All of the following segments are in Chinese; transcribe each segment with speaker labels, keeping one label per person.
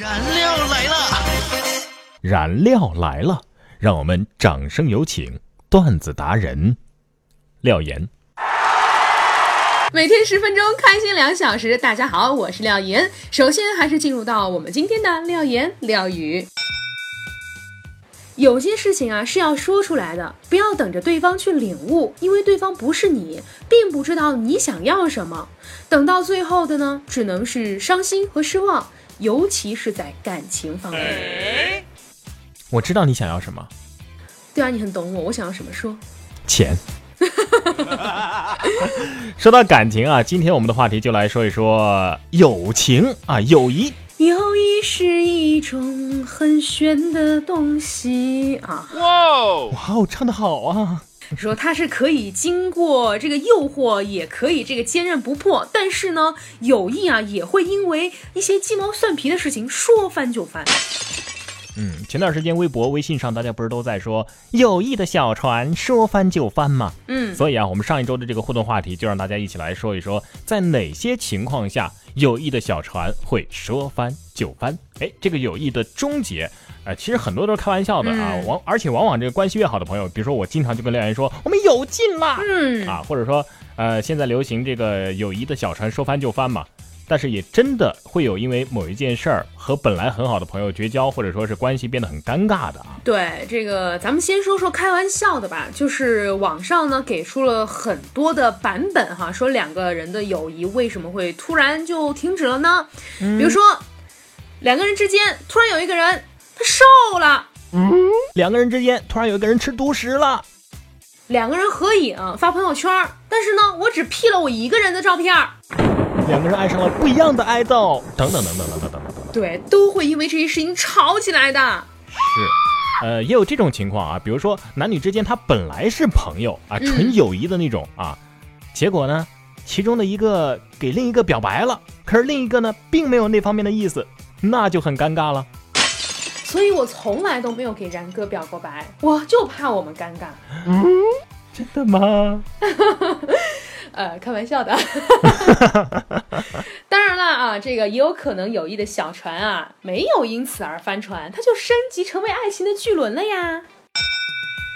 Speaker 1: 燃料来了，
Speaker 2: 燃料来了，让我们掌声有请段子达人廖岩。
Speaker 3: 每天十分钟，开心两小时。大家好，我是廖岩。首先还是进入到我们今天的廖岩廖语。有些事情啊是要说出来的，不要等着对方去领悟，因为对方不是你，并不知道你想要什么。等到最后的呢，只能是伤心和失望，尤其是在感情方面。
Speaker 2: 我知道你想要什么，
Speaker 3: 对啊，你很懂我，我想要什么说。
Speaker 2: 钱。说到感情啊，今天我们的话题就来说一说友情啊，友谊。
Speaker 3: 友谊是一种很玄的东西啊！
Speaker 2: 哇哦哇哦，唱的好啊！
Speaker 3: 说它是可以经过这个诱惑，也可以这个坚韧不破，但是呢，友谊啊也会因为一些鸡毛蒜皮的事情说翻就翻。
Speaker 2: 嗯，前段时间微博、微信上大家不是都在说友谊的小船说翻就翻吗？
Speaker 3: 嗯，
Speaker 2: 所以啊，我们上一周的这个互动话题就让大家一起来说一说，在哪些情况下友谊的小船会说翻就翻？哎，这个友谊的终结，呃，其实很多都是开玩笑的啊。往而且往往这个关系越好的朋友，比如说我经常就跟廖岩说我们有劲了，
Speaker 3: 嗯
Speaker 2: 啊，或者说呃，现在流行这个友谊的小船说翻就翻嘛。但是也真的会有因为某一件事儿和本来很好的朋友绝交，或者说是关系变得很尴尬的啊。
Speaker 3: 对，这个咱们先说说开玩笑的吧，就是网上呢给出了很多的版本哈，说两个人的友谊为什么会突然就停止了呢？比如说两个人之间突然有一个人他瘦了，
Speaker 2: 嗯，两个人之间突然有一个人吃独食了，
Speaker 3: 两个人合影发朋友圈，但是呢我只 P 了我一个人的照片。
Speaker 2: 两个人爱上了不一样的爱豆，等等等等等等等等等，
Speaker 3: 对，都会因为这些事情吵起来的。
Speaker 2: 是，呃，也有这种情况啊，比如说男女之间他本来是朋友啊，纯友谊的那种啊，结果呢，其中的一个给另一个表白了，可是另一个呢，并没有那方面的意思，那就很尴尬了。
Speaker 3: 所以我从来都没有给然哥表过白，我就怕我们尴尬。
Speaker 2: 嗯，真的吗？
Speaker 3: 呃，开玩笑的，当然了啊，这个也有可能友谊的小船啊，没有因此而翻船，它就升级成为爱情的巨轮了呀。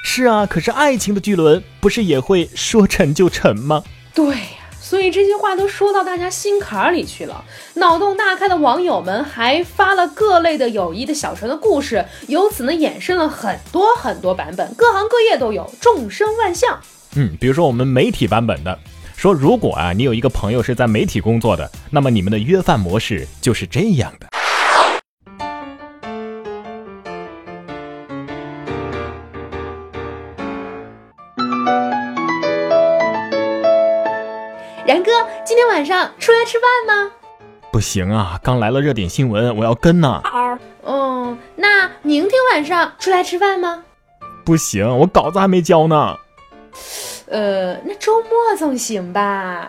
Speaker 2: 是啊，可是爱情的巨轮不是也会说沉就沉吗？
Speaker 3: 对呀，所以这些话都说到大家心坎里去了。脑洞大开的网友们还发了各类的友谊的小船的故事，由此呢衍生了很多很多版本，各行各业都有，众生万象。
Speaker 2: 嗯，比如说我们媒体版本的。说如果啊，你有一个朋友是在媒体工作的，那么你们的约饭模式就是这样的。
Speaker 3: 晚上出来吃饭吗？
Speaker 2: 不行啊，刚来了热点新闻，我要跟呢。
Speaker 3: 哦，那明天晚上出来吃饭吗？
Speaker 2: 不行，我稿子还没交呢。
Speaker 3: 呃，那周末总行吧？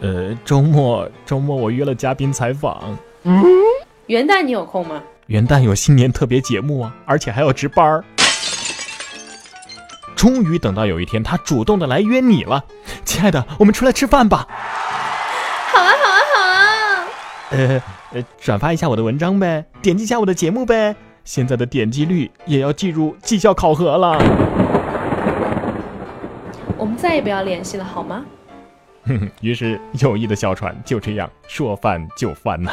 Speaker 2: 呃，周末周末我约了嘉宾采访。
Speaker 3: 嗯，元旦你有空吗？
Speaker 2: 元旦有新年特别节目啊，而且还要值班儿。终于等到有一天，他主动的来约你了，亲爱的，我们出来吃饭吧。呃呃，转发一下我的文章呗，点击一下我的节目呗。现在的点击率也要进入绩效考核了。
Speaker 3: 我们再也不要联系了，好吗？
Speaker 2: 哼哼，于是友谊的小船就这样说翻就翻呐。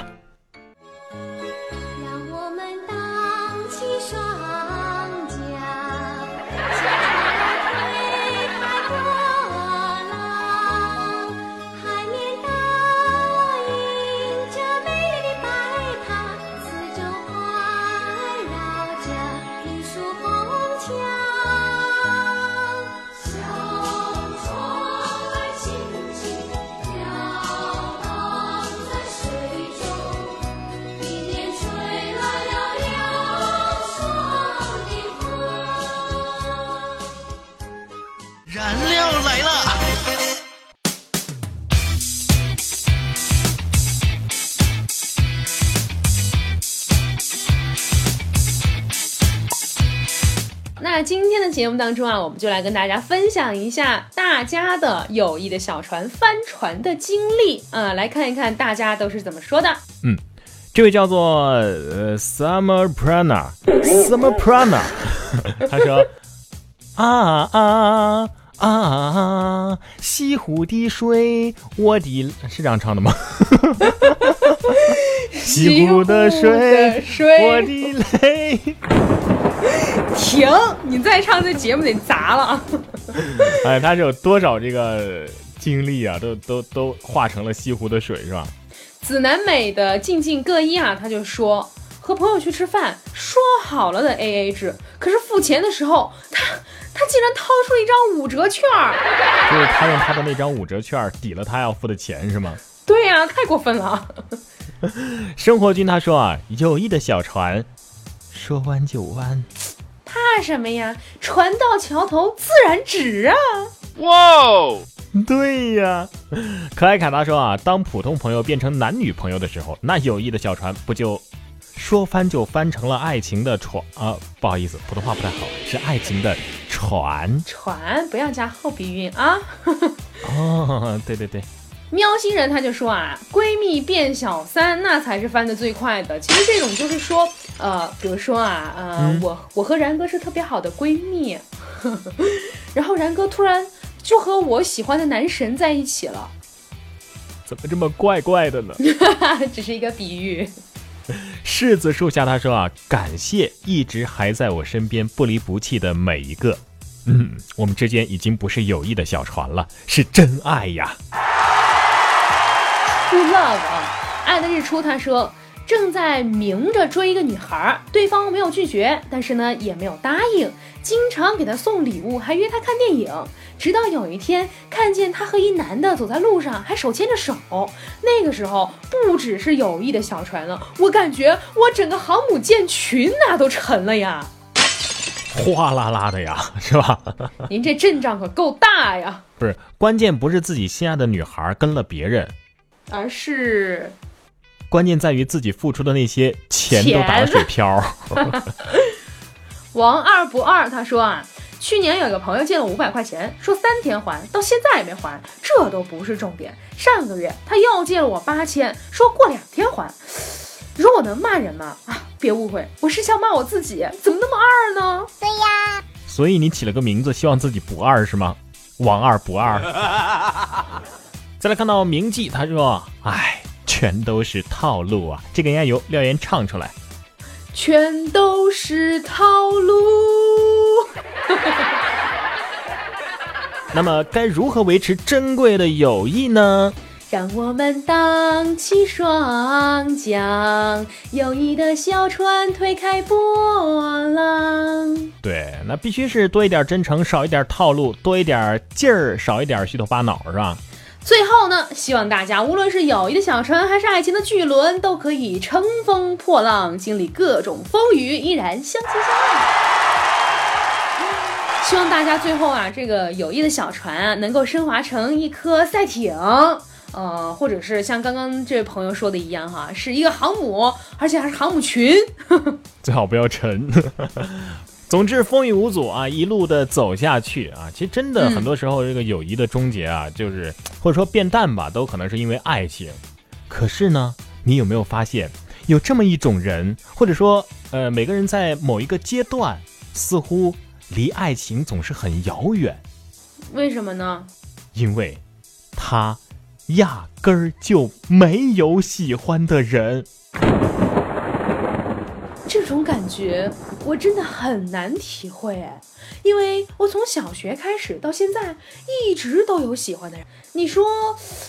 Speaker 3: 那今天的节目当中啊，我们就来跟大家分享一下大家的友谊的小船翻船的经历啊，来看一看大家都是怎么说的。
Speaker 2: 嗯。这位叫做呃 Summer Prana，Summer Prana，他说啊啊啊，西湖的水，我的是这样唱的吗？西湖的水，我的泪。
Speaker 3: 停！你再唱，这节目得砸了。
Speaker 2: 哎，他是有多少这个经历啊？都都都化成了西湖的水，是吧？
Speaker 3: 子南美的静静各一啊，他就说和朋友去吃饭，说好了的 A A 制，可是付钱的时候，他他竟然掏出一张五折券儿，
Speaker 2: 就是他用他的那张五折券抵了他要付的钱，是吗？
Speaker 3: 对呀、太过分了。
Speaker 2: 生活君他说啊，友谊的小船，说弯就弯。
Speaker 3: 怕什么呀？船到桥头自然直啊！
Speaker 1: 哇哦！
Speaker 2: 对呀，可爱卡达说啊，当普通朋友变成男女朋友的时候，那友谊的小船不就说翻就翻成了爱情的船啊？不好意思，普通话不太好，是爱情的船。
Speaker 3: 船不要加后鼻音啊！
Speaker 2: 哦，对对对，
Speaker 3: 喵星人他就说啊，闺蜜变小三那才是翻的最快的。其实这种就是说，呃，比如说啊，呃，
Speaker 2: 嗯
Speaker 3: 我我和然哥是特别好的闺蜜，然后然哥突然就和我喜欢的男神在一起了，
Speaker 2: 怎么这么怪怪的呢？
Speaker 3: 只是一个比喻。
Speaker 2: 柿子树下他说啊，感谢一直还在我身边不离不弃的每一个。嗯，我们之间已经不是友谊的小船了，是真爱呀。
Speaker 3: True love 啊，爱的日出他说。正在明着追一个女孩，对方没有拒绝，但是呢也没有答应，经常给她送礼物，还约她看电影。直到有一天看见她和一男的走在路上，还手牵着手，那个时候不只是友谊的小船了，我感觉我整个航母舰群哪都沉了呀！
Speaker 2: 哗啦啦的呀，是吧？
Speaker 3: 您这阵仗可够大呀！
Speaker 2: 不是，关键不是自己心爱的女孩跟了别人，
Speaker 3: 而是
Speaker 2: 关键在于自己付出的那些钱都打了水漂。
Speaker 3: 王二不二，他说啊，去年有个朋友借了五百块钱，说三天还，到现在也没还，这都不是重点。上个月他又借了我八千，说过两天还。你说我能骂人吗？啊，别误会，我是想骂我自己，怎么那么二呢？
Speaker 2: 对呀所以你起了个名字，希望自己不二是吗？王二不二。再来看到明记，他说：“哎，全都是套路啊！”这个应该由廖岩唱出来。
Speaker 3: 全都是套路。
Speaker 2: 那么该如何维持珍贵的友谊呢？
Speaker 3: 让我们荡起双桨，友谊的小船推开波浪。
Speaker 2: 对，那必须是多一点真诚，少一点套路，多一点劲儿，少一点虚头巴脑，是吧？
Speaker 3: 最后呢，希望大家无论是友谊的小船，还是爱情的巨轮，都可以乘风破浪，经历各种风雨，依然相亲相爱。希望大家最后啊，这个友谊的小船啊，能够升华成一颗赛艇，呃，或者是像刚刚这位朋友说的一样哈，是一个航母，而且还是航母群。
Speaker 2: 最好不要沉。总之风雨无阻啊，一路的走下去啊。其实真的
Speaker 3: 嗯
Speaker 2: 很多时候，这个友谊的终结啊，就是或者说变淡吧，都可能是因为爱情。可是呢，你有没有发现有这么一种人，或者说呃，每个人在某一个阶段，似乎离爱情总是很遥远，
Speaker 3: 为什么呢？
Speaker 2: 因为他压根儿就没有喜欢的人。
Speaker 3: 这种感觉我真的很难体会哎，因为我从小学开始到现在一直都有喜欢的人。你说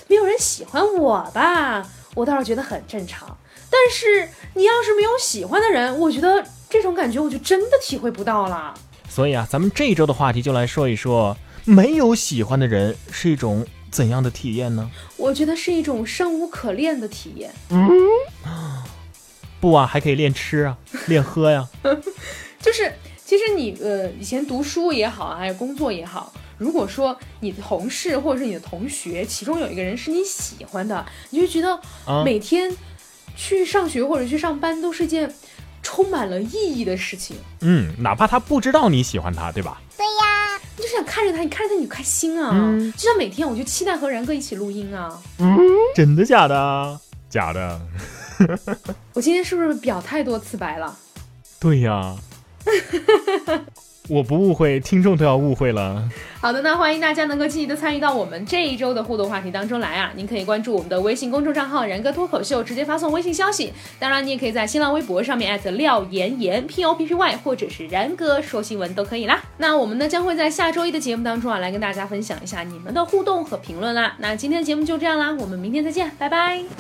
Speaker 3: 没有人喜欢我吧，我倒是觉得很正常。但是你要是没有喜欢的人，我觉得这种感觉我就真的体会不到了。
Speaker 2: 所以啊，咱们这一周的话题就来说一说，没有喜欢的人是一种怎样的体验呢？
Speaker 3: 我觉得是一种生无可恋的体验。
Speaker 2: 嗯不啊，还可以练吃啊，练喝呀。
Speaker 3: 就是其实你呃以前读书也好，还有工作也好，如果说你的同事或者是你的同学，其中有一个人是你喜欢的，你就觉得
Speaker 2: 啊
Speaker 3: 每天去上学或者去上班都是件充满了意义的事情。
Speaker 2: 嗯，哪怕他不知道你喜欢他，对吧？
Speaker 3: 对呀你就想看着他，你看着他你就开心啊！
Speaker 2: 嗯
Speaker 3: 就像每天我就期待和然哥一起录音啊。
Speaker 2: 嗯真的假的？假的。
Speaker 3: 我今天是不是表太多次白了？
Speaker 2: 对呀，我不误会，听众都要误会了。
Speaker 3: 好的，那欢迎大家能够积极的参与到我们这一周的互动话题当中来啊！您可以关注我们的微信公众账号“然哥脱口秀”，直接发送微信消息。当然，你也可以在新浪微博上面艾特廖岩岩 P O P P Y，或者是然哥说新闻都可以啦。那我们呢将会在下周一的节目当中啊，来跟大家分享一下你们的互动和评论啦。那今天的节目就这样啦，我们明天再见，拜拜。